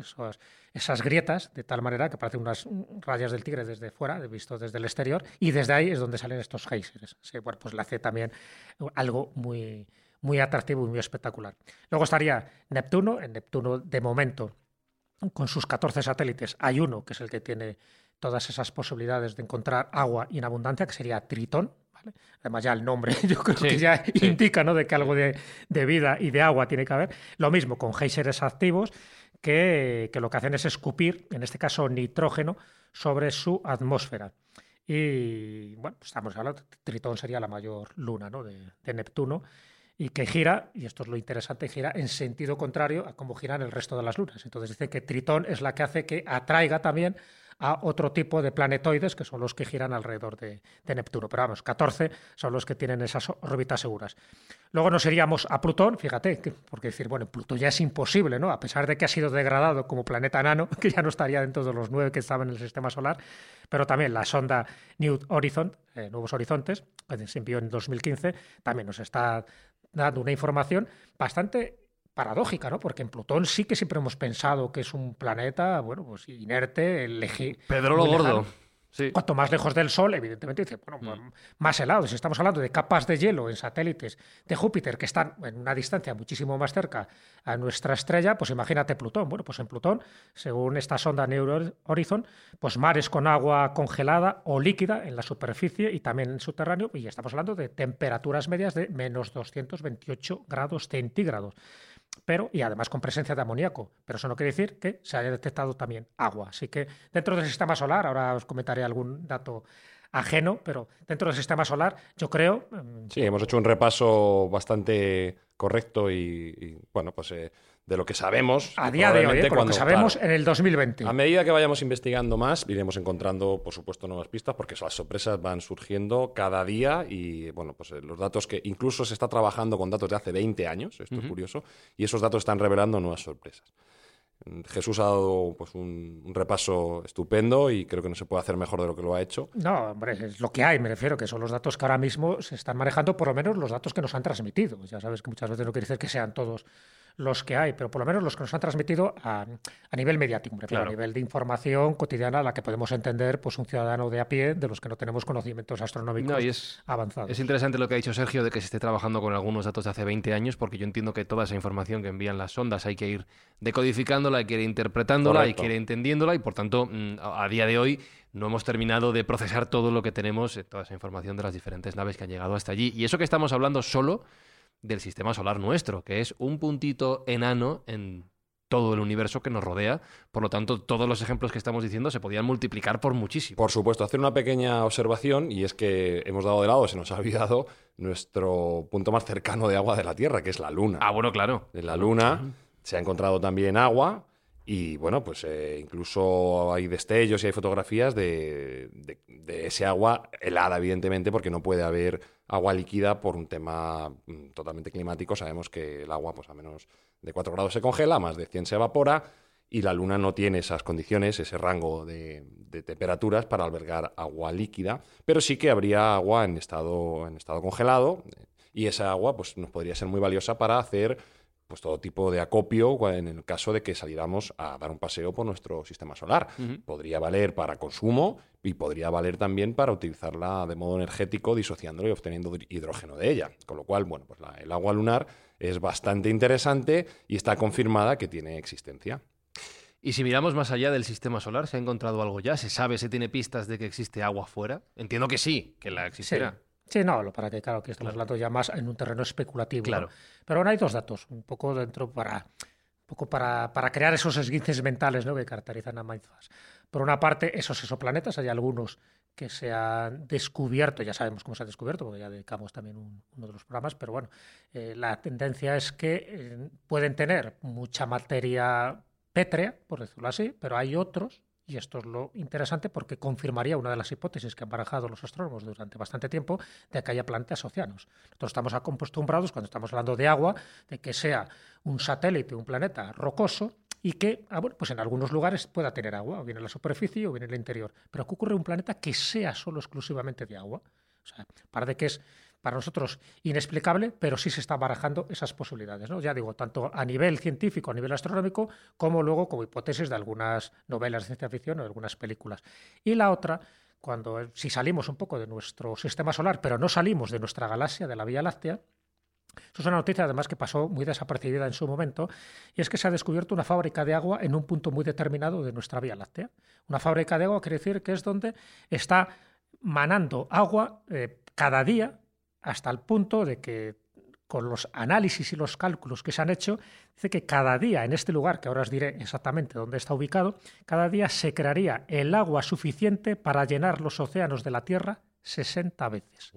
esas grietas de tal manera que parecen unas rayas del tigre desde fuera, visto desde el exterior, y desde ahí es donde salen estos géiseres. Sí, bueno, pues le hace también algo muy, muy atractivo y muy espectacular. Luego estaría Neptuno, en Neptuno de momento con sus 14 satélites, hay uno que es el que tiene todas esas posibilidades de encontrar agua y en abundancia, que sería Tritón. ¿vale? Además, ya el nombre yo creo Sí, que ya sí. indica ¿no? de que algo de, de vida y de agua tiene que haber. Lo mismo con géiseres activos, que, que lo que hacen es escupir, en este caso nitrógeno, sobre su atmósfera. Y bueno, estamos hablando, Tritón sería la mayor luna ¿no? de, de Neptuno y que gira, y esto es lo interesante, gira en sentido contrario a cómo giran el resto de las lunas. Entonces dice que Tritón es la que hace que atraiga también a otro tipo de planetoides que son los que giran alrededor de, Neptuno. Pero vamos, 14 son los que tienen esas órbitas seguras. Luego nos iríamos a Plutón, fíjate, que- porque decir, bueno, Plutón ya es imposible, ¿no? A pesar de que ha sido degradado como planeta enano, que ya no estaría dentro de los nueve que estaban en el sistema solar, pero también la sonda New Horizon, eh, Nuevos Horizontes, que se envió en 2015, también nos está dando una información bastante paradójica, ¿no? Porque en Plutón sí que siempre hemos pensado que es un planeta, bueno, pues inerte, leji- Pedro lo gordo. Sí. Cuanto más lejos del Sol, evidentemente, dice, bueno, pues, más helado. Si estamos hablando de capas de hielo en satélites de Júpiter que están en una distancia muchísimo más cerca a nuestra estrella, pues imagínate Plutón. Bueno, pues en Plutón, según esta sonda New Horizon, pues mares con agua congelada o líquida en la superficie y también en el subterráneo, y estamos hablando de temperaturas medias de menos 228 grados centígrados pero y además con presencia de amoníaco. Pero eso no quiere decir que se haya detectado también agua. Así que dentro del sistema solar, ahora os comentaré algún dato ajeno, pero dentro del sistema solar, yo creo. mm, Sí, hemos hecho un repaso bastante correcto y, y, bueno, pues eh, de lo que sabemos. A día de hoy, eh, por lo que cuando- sabemos claro, en el 2020. A medida que vayamos investigando más, iremos encontrando, por supuesto, nuevas pistas, porque las sorpresas van surgiendo cada día y, bueno, pues eh, los datos que incluso se está trabajando con datos de hace 20 años, esto es curioso, y esos datos están revelando nuevas sorpresas. Jesús ha dado pues, un, un repaso estupendo y creo que no se puede hacer mejor de lo que lo ha hecho. No, hombre, es lo que hay, me refiero, que son los datos que ahora mismo se están manejando, por lo menos los datos que nos han transmitido. Ya sabes que muchas veces no quiere decir que sean todos los que hay, pero por lo menos los que nos han transmitido a, a nivel mediático, refiero, Claro. a nivel de información cotidiana, la que podemos entender pues un ciudadano de a pie, de los que no tenemos conocimientos astronómicos No, y es- avanzados. Es interesante lo que ha dicho Sergio de que se esté trabajando con algunos datos de hace 20 años, porque yo entiendo que toda esa información que envían las sondas hay que ir decodificándola, hay que ir interpretándola, hay Correcto. que ir entendiéndola y por tanto mm, a a día de hoy no hemos terminado de procesar todo lo que tenemos, eh, toda esa información de las diferentes naves que han llegado hasta allí. Y eso que estamos hablando solo del sistema solar nuestro, que es un puntito enano en todo el universo que nos rodea. Por lo tanto, todos los ejemplos que estamos diciendo se podían multiplicar por muchísimo. Por supuesto, hacer una pequeña observación y es que hemos dado de lado, se nos ha olvidado, nuestro punto más cercano de agua de la Tierra, que es la Luna. Ah, bueno, claro. En la Luna se ha encontrado también agua y bueno, pues eh, incluso hay destellos y hay fotografías de, de- de ese agua helada, evidentemente, porque no puede haber agua líquida por un tema mm, totalmente climático. Sabemos que el agua pues a menos de 4 grados se congela, más de 100 se evapora y la Luna no tiene esas condiciones, ese rango de, de temperaturas para albergar agua líquida, pero sí que habría agua en estado, en estado congelado y esa agua pues, nos podría ser muy valiosa para hacer pues todo tipo de acopio en el caso de que saliéramos a dar un paseo por nuestro sistema solar. Podría valer para consumo y podría valer también para utilizarla de modo energético, disociándolo y obteniendo hidrógeno de ella. Con lo cual, bueno, pues el agua lunar es bastante interesante y está confirmada que tiene existencia. Y si miramos más allá del sistema solar, ¿se ha encontrado algo ya? ¿Se sabe, se tiene pistas de que existe agua fuera? Entiendo que sí, que la existirá. Sí, no, lo para que, claro, que estamos hablando ya más en un terreno especulativo. Claro. Pero bueno, hay dos datos, un poco dentro para, un poco para, para crear esos esguinces mentales ¿no? que caracterizan a Mindfast. Por una parte, esos exoplanetas, hay algunos que se han descubierto, ya sabemos cómo se ha descubierto, porque ya dedicamos también uno de los programas, pero bueno, eh, la tendencia es que eh, pueden tener mucha materia pétrea, por decirlo así, pero hay otros y esto es lo interesante porque confirmaría una de las hipótesis que han barajado los astrónomos durante bastante tiempo de que haya planetas océanos. Nosotros estamos acostumbrados, cuando estamos hablando de agua, de que sea un satélite, un planeta rocoso y que ah, bueno, pues en algunos lugares pueda tener agua, o bien en la superficie o bien en el interior. Pero ¿qué ocurre un planeta que sea solo exclusivamente de agua? O sea, para de que es para nosotros inexplicable, pero sí se están barajando esas posibilidades. Ya digo, tanto a nivel científico, a nivel astronómico, como luego como hipótesis de algunas novelas de ciencia ficción o de algunas películas. Y la otra, cuando si salimos un poco de nuestro sistema solar, pero no salimos de nuestra galaxia, de la Vía Láctea, eso es una noticia además que pasó muy desapercibida en su momento, y es que se ha descubierto una fábrica de agua en un punto muy determinado de nuestra Vía Láctea. Una fábrica de agua quiere decir que es donde está manando agua eh, cada día hasta el punto de que con los análisis y los cálculos que se han hecho, dice que cada día en este lugar, que ahora os diré exactamente dónde está ubicado, cada día se crearía el agua suficiente para llenar los océanos de la Tierra 60 veces.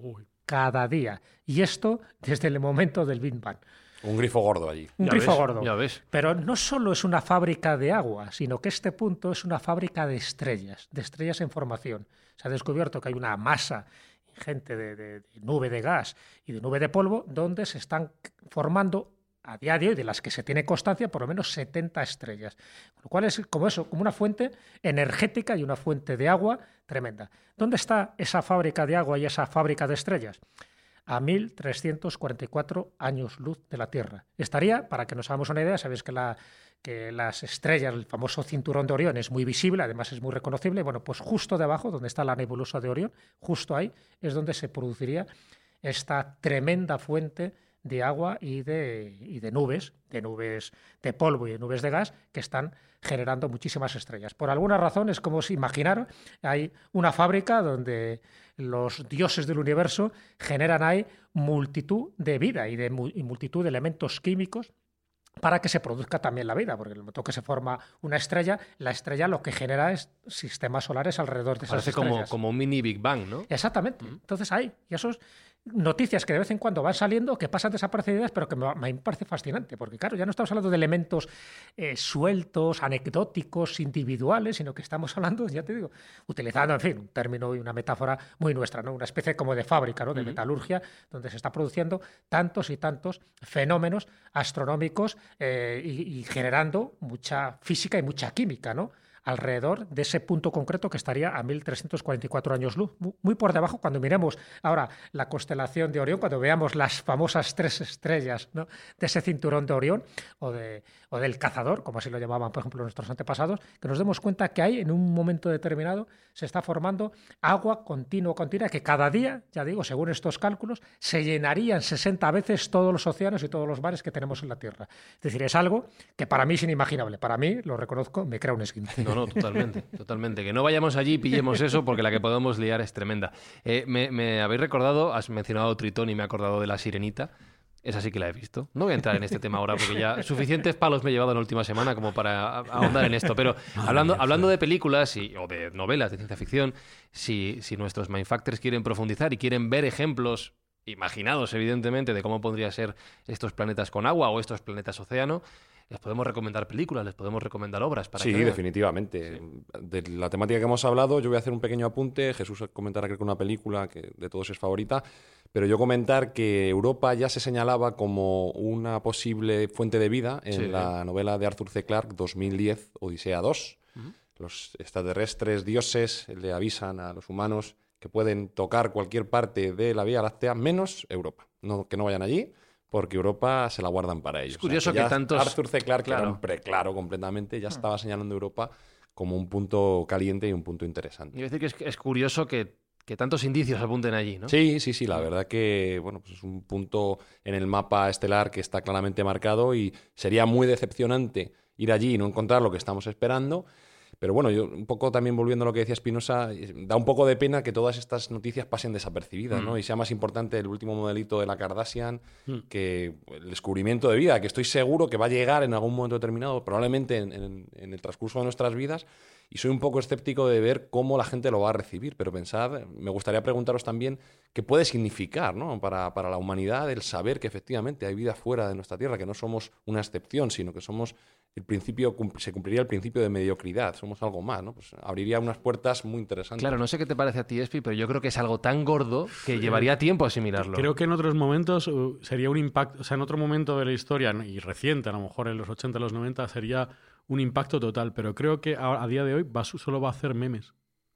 Cada día. Y esto desde el momento del Big Bang. Un grifo gordo allí. Un grifo gordo. Ya ves. Pero no solo es una fábrica de agua, sino que este punto es una fábrica de estrellas, de estrellas en formación. Se ha descubierto que hay una masa gente de, nube de gas y de nube de polvo, donde se están formando a día de hoy, de las que se tiene constancia, por lo menos 70 estrellas. Lo cual es como eso, como una fuente energética y una fuente de agua tremenda. ¿Dónde está esa fábrica de agua y esa fábrica de estrellas? a 1344 años luz de la Tierra. Estaría, para que nos hagamos una idea, sabéis que, la, que las estrellas, el famoso cinturón de Orión, es muy visible, además es muy reconocible. Bueno, pues justo debajo, donde está la nebulosa de Orión, justo ahí es donde se produciría esta tremenda fuente de agua y de, y de nubes, de nubes de polvo y de nubes de gas, que están generando muchísimas estrellas. Por alguna razón, es como si imaginaron, hay una fábrica donde los dioses del universo generan ahí multitud de vida y de multitud de elementos químicos para que se produzca también la vida, porque en el momento que se forma una estrella, la estrella lo que genera es sistemas solares alrededor de esas Parece estrellas. Como, como un mini Big Bang, ¿no? Exactamente. Entonces hay, y esos noticias que de vez en cuando van saliendo, que pasan desapercibidas, pero que me, me parece fascinante, porque claro, ya no estamos hablando de elementos eh, sueltos, anecdóticos, individuales, sino que estamos hablando, ya te digo, utilizando, en fin, un término y una metáfora muy nuestra, ¿no? Una especie como de fábrica, ¿no? De metalurgia, donde se está produciendo tantos y tantos fenómenos astronómicos eh, y, y generando mucha física y mucha química, ¿no? Alrededor de ese punto concreto que estaría a 1344 años luz, muy por debajo cuando miremos ahora la constelación de Orión, cuando veamos las famosas tres estrellas de ese cinturón de Orión o, de, o del cazador, como así lo llamaban, por ejemplo, nuestros antepasados, que nos demos cuenta que hay en un momento determinado se está formando agua continua, continua, que cada día, ya digo, según estos cálculos, se llenarían 60 veces todos los océanos y todos los mares que tenemos en la Tierra. Es decir, es algo que para mí es inimaginable. Para mí, lo reconozco, me crea un esguince. No, no, totalmente, totalmente. Que no vayamos allí y pillemos eso porque la que podemos liar es tremenda. Eh, me, habéis recordado, has mencionado Tritón y me he acordado de la Sirenita. Esa sí que la he visto. No voy a entrar en este tema ahora porque ya suficientes palos me he llevado en la última semana como para ahondar en esto. Pero hablando, hablando de películas y, o de novelas de ciencia ficción, si, si nuestros Mindfactors quieren profundizar y quieren ver ejemplos imaginados, evidentemente, de cómo podría ser estos planetas con agua o estos planetas océano, les podemos recomendar películas, les podemos recomendar obras para Sí, definitivamente. De la temática que hemos hablado, yo voy a hacer un pequeño apunte. Jesús comentará creo que una película que de todos es favorita, pero yo comentar que Europa ya se señalaba como una posible fuente de vida en la novela de Arthur C. Clarke 2010 Odisea 2. Los extraterrestres dioses le avisan a los humanos que pueden tocar cualquier parte de la Vía Láctea menos Europa. no, que no vayan allí, porque Europa se la guardan para ellos. Es curioso O sea, que tantos- Arthur C. Clarke, que era Claro. un preclaro completamente, ya estaba señalando Europa como un punto caliente y un punto interesante. Quiero decir que es, es curioso que, que tantos indicios apunten allí, ¿no? Sí, sí, sí, la verdad que bueno, pues es un punto en el mapa estelar que está claramente marcado y sería muy decepcionante ir allí y no encontrar lo que estamos esperando. Pero bueno, yo un poco también volviendo a lo que decía Espinosa, eh, da un poco de pena que todas estas noticias pasen desapercibidas, ¿no? Y sea más importante el último modelito de la Kardashian que el descubrimiento de vida, que estoy seguro que va a llegar en algún momento determinado, probablemente en, en- en el transcurso de nuestras vidas. Y soy un poco escéptico de ver cómo la gente lo va a recibir. Pero pensad, me gustaría preguntaros también qué puede significar ¿no? para, para la humanidad el saber que efectivamente hay vida fuera de nuestra Tierra, que no somos una excepción, sino que somos el principio, se cumpliría el principio de mediocridad, somos algo más, ¿no? Pues abriría unas puertas muy interesantes. Claro, no sé qué te parece a ti, Espi, pero yo creo que es algo tan gordo que llevaría tiempo asimilarlo. Creo que en otros momentos uh, sería un impacto, o sea, en otro momento de la historia, y reciente, a lo mejor en los 80, los 90, sería un impacto total, pero creo que a, a día de hoy va, solo va a hacer memes.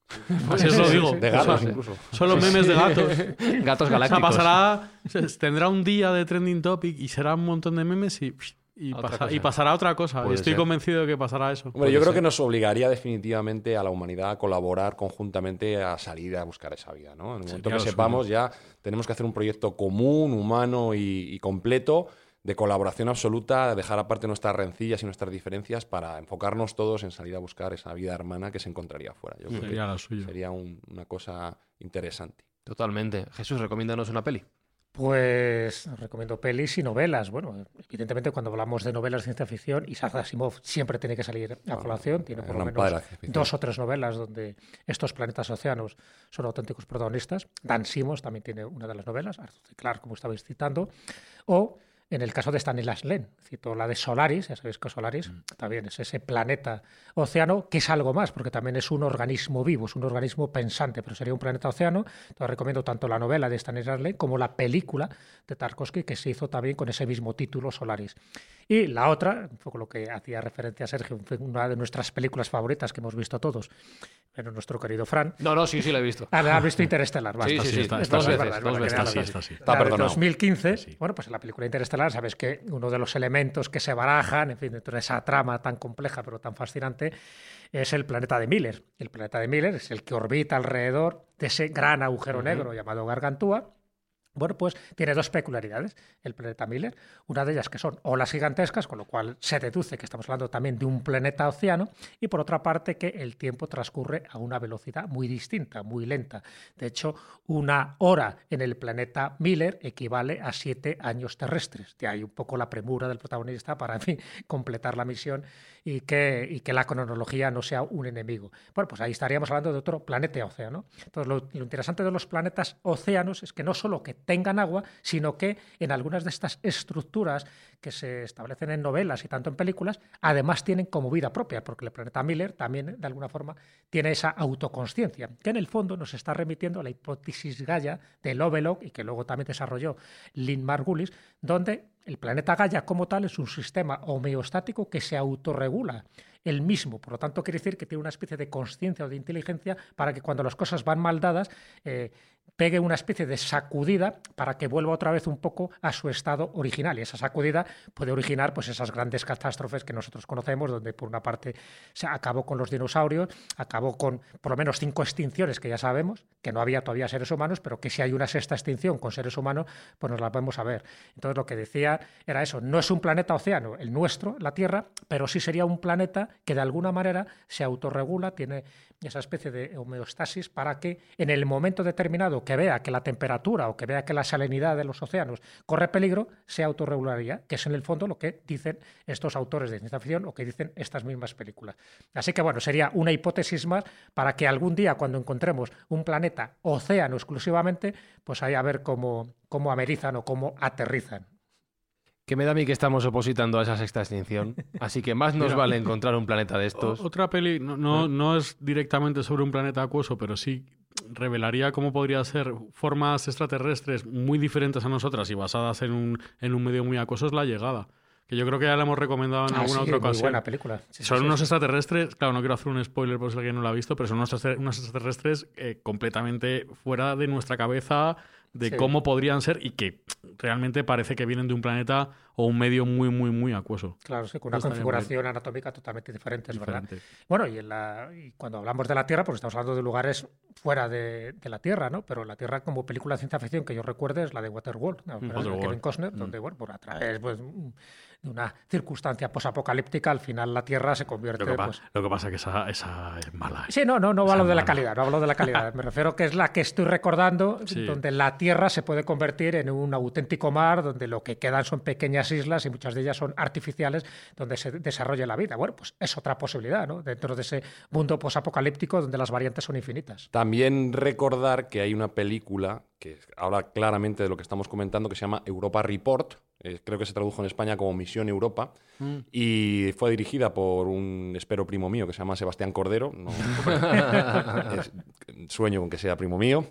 Así os lo digo. De gatos Solo- incluso. Solo memes de gatos. Gatos O sea, galácticos. pasará, tendrá un día de trending topic y será un montón de memes y, y, pasa- pasará otra cosa. Puede Estoy ser. convencido de que pasará eso. Hombre, yo creo que nos obligaría definitivamente a la humanidad a colaborar conjuntamente a salir a buscar esa vida, ¿no? En el momento Sería que sepamos ya tenemos que hacer un proyecto común, humano y, y completo de colaboración absoluta, dejar aparte nuestras rencillas y nuestras diferencias para enfocarnos todos en salir a buscar esa vida hermana que se encontraría afuera. Yo creo que Sería lo suyo. sería un- una cosa interesante. Totalmente. Jesús, recomiéndanos una peli. Pues recomiendo pelis y novelas. Bueno, evidentemente cuando hablamos de novelas de ciencia ficción, Isaac Asimov siempre tiene que salir a colación. Tiene por lo menos dos o tres novelas donde estos planetas océanos son auténticos protagonistas. Dan Simmons también tiene una de las novelas, Arthur C. Clarke, como estabais citando. O en el caso de Stanislas Lem, cito la de Solaris, ya sabéis que Solaris Mm. también es ese planeta océano, que es algo más, porque también es un organismo vivo, es un organismo pensante, pero sería un planeta océano. Entonces recomiendo tanto la novela de Stanislas Lem como la película de Tarkovsky, que se hizo también con ese mismo título, Solaris. Y la otra, un poco lo que hacía referencia a Sergio, una de nuestras películas favoritas que hemos visto todos, pero nuestro querido Fran. No, no, sí, sí, la he visto. Ah, ¿has visto Interestelar? Sí, Basta, sí, sí, está- está sí, está. Está de perdonado. 2015, Sí. bueno, pues en la película Interestelar sabes que uno de los elementos que se barajan, en fin, dentro de esa trama tan compleja pero tan fascinante, es el planeta de Miller. El planeta de Miller es el que orbita alrededor de ese gran agujero negro llamado Gargantúa. Bueno, pues tiene dos peculiaridades el planeta Miller. Una de ellas que son olas gigantescas, con lo cual se deduce que estamos hablando también de un planeta océano, y por otra parte que el tiempo transcurre a una velocidad muy distinta, muy lenta. De hecho, una hora en el planeta Miller equivale a siete años terrestres. De ahí un poco la premura del protagonista para, fin, completar la misión y que, y que la cronología no sea un enemigo. Bueno, pues ahí estaríamos hablando de otro planeta océano. Entonces, lo, lo interesante de los planetas océanos es que no solo que tengan agua, sino que en algunas de estas estructuras que se establecen en novelas y tanto en películas, además tienen como vida propia, porque el planeta Miller también, de alguna forma, tiene esa autoconsciencia, que en el fondo nos está remitiendo a la hipótesis Gaia de Lovelock y que luego también desarrolló Lynn Margulis, donde el planeta Gaia como tal es un sistema homeostático que se autorregula el mismo. Por lo tanto, quiere decir que tiene una especie de conciencia o de inteligencia para que cuando las cosas van mal dadas, eh, pegue una especie de sacudida para que vuelva otra vez un poco a su estado original. Y esa sacudida puede originar pues, esas grandes catástrofes que nosotros conocemos, donde por una parte se acabó con los dinosaurios, acabó con por lo menos cinco extinciones que ya sabemos, que no había todavía seres humanos, pero que si hay una sexta extinción con seres humanos, pues nos la vamos a ver. Entonces lo que decía era eso, no es un planeta océano, el nuestro, la Tierra, pero sí sería un planeta que de alguna manera se autorregula, tiene esa especie de homeostasis para que en el momento determinado que vea que la temperatura o que vea que la salinidad de los océanos corre peligro, se autorregularía, que es en el fondo lo que dicen estos autores de ciencia ficción o que dicen estas mismas películas. Así que bueno, sería una hipótesis más para que algún día cuando encontremos un planeta océano exclusivamente, pues ahí a ver cómo, cómo amerizan o cómo aterrizan. Que me da a mí que estamos opositando a esa sexta extinción. Así que más nos Mira. vale encontrar un planeta de estos. Otra peli, no, no, no es directamente sobre un planeta acuoso, pero sí revelaría cómo podría ser formas extraterrestres muy diferentes a nosotras y basadas en un, en un medio muy acuoso, es La Llegada. Que yo creo que ya la hemos recomendado en Ah, alguna sí, otra muy ocasión. buena película. Sí, Son sí, unos extraterrestres, claro, no quiero hacer un spoiler por si alguien no lo ha visto, pero son unos extraterrestres eh, completamente fuera de nuestra cabeza, de Sí. cómo podrían ser y que realmente parece que vienen de un planeta o un medio muy, muy, muy acuoso. Claro, sí, con una configuración anatómica totalmente diferente, es verdad. Bueno, y, en la, y cuando hablamos de la Tierra, pues estamos hablando de lugares fuera de, de la Tierra, ¿no? Pero la Tierra como película de ciencia ficción que yo recuerde es la de Waterworld, ¿no? Pero es de Waterworld. Kevin Costner, donde, bueno, por a través pues, de una circunstancia posapocalíptica, al final la Tierra se convierte... Lo que, pues, lo que pasa es que esa, esa es mala. ¿eh? Sí, no, no, no Esa hablo de la calidad, no hablo de la calidad. Me refiero que es la que estoy recordando, Sí. donde la Tierra se puede convertir en un auténtico mar, donde lo que quedan son pequeñas islas y muchas de ellas son artificiales, donde se desarrolla la vida. Bueno, pues es otra posibilidad, ¿no? Dentro de ese mundo posapocalíptico donde las variantes son infinitas. También recordar que hay una película que habla claramente de lo que estamos comentando, que se llama Europa Report. Eh, creo que se tradujo en España como Misión Europa. Y fue dirigida por un espero primo mío que se llama Sebastián Cordero. No, es- sueño con que sea primo mío.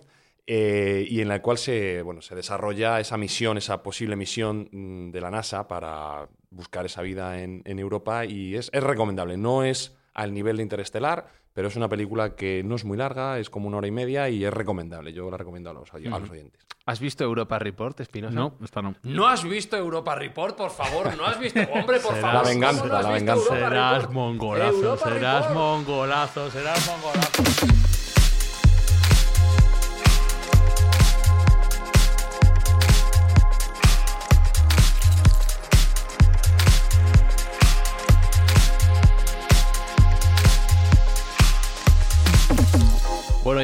eh, y en la cual se, bueno, se desarrolla esa misión, esa posible misión mm, de la NASA para buscar esa vida en, en Europa. Y es, es recomendable. No es al nivel de Interestelar, pero es una película que no es muy larga, es como una hora y media y es recomendable. Yo la recomiendo a los, a los oyentes. ¿Has visto Europa Report, Espinosa? No, esta no. ¿No has visto Europa Report, por favor? ¿No has visto? Hombre, por favor. La venganza, ¿cómo no has la venganza. Serás mongolazo, serás mongolazo, serás mongolazo.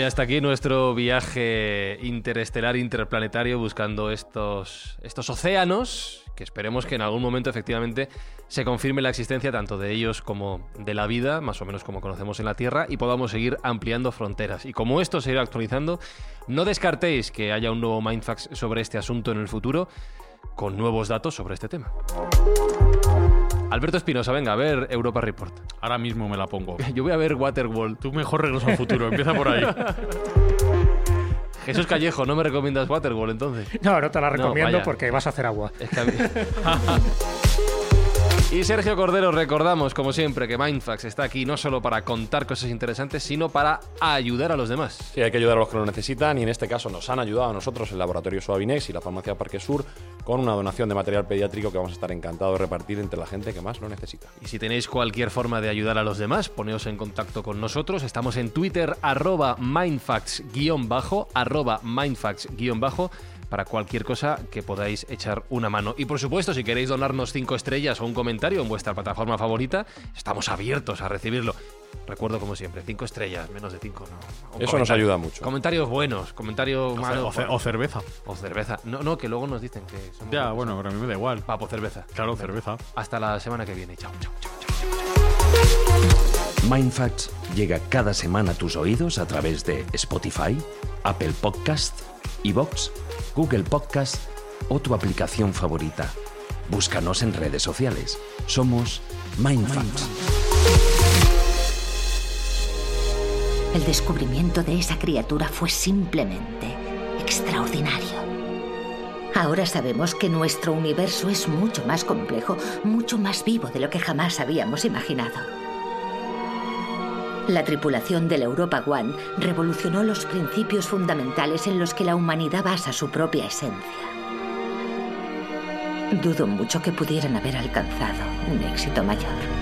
Está aquí nuestro viaje interestelar interplanetario buscando estos, estos océanos, que esperemos que en algún momento efectivamente se confirme la existencia tanto de ellos como de la vida, más o menos como conocemos en la Tierra, y podamos seguir ampliando fronteras. Y como esto se irá actualizando, no descartéis que haya un nuevo Mindfax sobre este asunto en el futuro, con nuevos datos sobre este tema. Alberto Espinosa, venga, a ver Europa Report. Ahora mismo me la pongo. Yo voy a ver Waterworld. Tú mejor regreso al futuro, empieza por ahí. Jesús Callejo, ¿no me recomiendas Waterworld entonces? No, no te la recomiendo porque vas a hacer agua. Es que a mí- Y Sergio Cordero, recordamos, como siempre, que Mindfax está aquí no solo para contar cosas interesantes, sino para ayudar a los demás. Sí, hay que ayudar a los que lo necesitan y en este caso nos han ayudado a nosotros el Laboratorio Suavinex y la Farmacia Parque Sur con una donación de material pediátrico que vamos a estar encantados de repartir entre la gente que más lo necesita. Y si tenéis cualquier forma de ayudar a los demás, poneos en contacto con nosotros. Estamos en Twitter, arroba mindfacts-bajo, arroba mindfacts-bajo, para cualquier cosa que podáis echar una mano. Y por supuesto, si queréis donarnos cinco estrellas o un comentario en vuestra plataforma favorita, estamos abiertos a recibirlo. Recuerdo como siempre, cinco estrellas, menos de cinco, no. Un Eso nos ayuda mucho. Comentarios buenos, comentarios malos. o ce- o cerveza. o cerveza. No, no, que luego nos dicen que somos Ya, bueno, pero a mí me da igual. Va, pues cerveza. Claro, cerveza. Hasta la semana que viene. Chao, chao, chao. Mindfacts llega cada semana a tus oídos a través de Spotify, Apple Podcast, Evox, Google Podcast o tu aplicación favorita. Búscanos en redes sociales. Somos Mindfacts. El descubrimiento de esa criatura fue simplemente extraordinario. Ahora sabemos que nuestro universo es mucho más complejo, mucho más vivo de lo que jamás habíamos imaginado. La tripulación del Europa One revolucionó los principios fundamentales en los que la humanidad basa su propia esencia. Dudo mucho que pudieran haber alcanzado un éxito mayor.